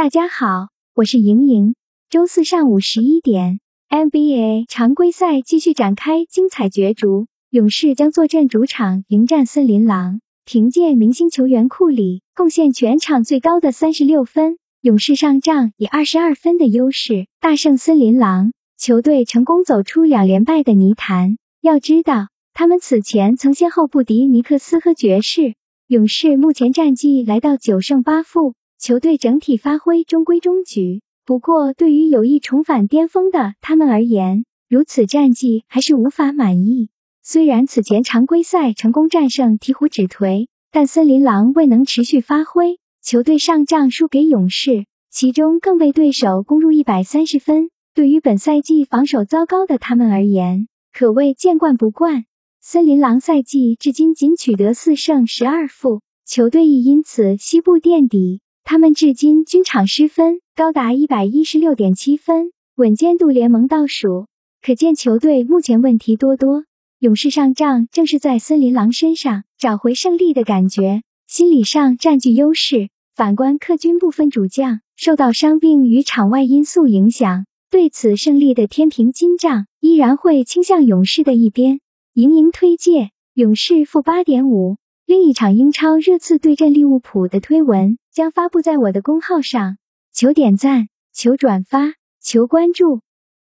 大家好，我是莹莹。周四上午十一点，NBA 常规赛继续展开精彩角逐，勇士将坐镇主场迎战森林狼。凭借明星球员库里贡献全场最高的三十六分，勇士上仗以二十二分的优势大胜森林狼，球队成功走出两连败的泥潭。要知道，他们此前曾先后不敌尼克斯和爵士。勇士目前战绩来到九胜八负。球队整体发挥中规中矩，不过对于有意重返巅峰的他们而言，如此战绩还是无法满意。虽然此前常规赛成功战胜鹈鹕纸颓，但森林狼未能持续发挥，球队上仗输给勇士，其中更被对手攻入一百三十分。对于本赛季防守糟糕的他们而言，可谓见惯不惯。森林狼赛季至今仅取得四胜十二负，球队亦因此西部垫底。他们至今均场失分高达一百一十六点七分，稳健度联盟倒数。可见球队目前问题多多。勇士上仗正是在森林狼身上找回胜利的感觉，心理上占据优势。反观客军部分主将受到伤病与场外因素影响，对此胜利的天平金账依然会倾向勇士的一边。盈盈推介勇士负八点五。另一场英超热刺对阵利物浦的推文将发布在我的公号上，求点赞，求转发，求关注。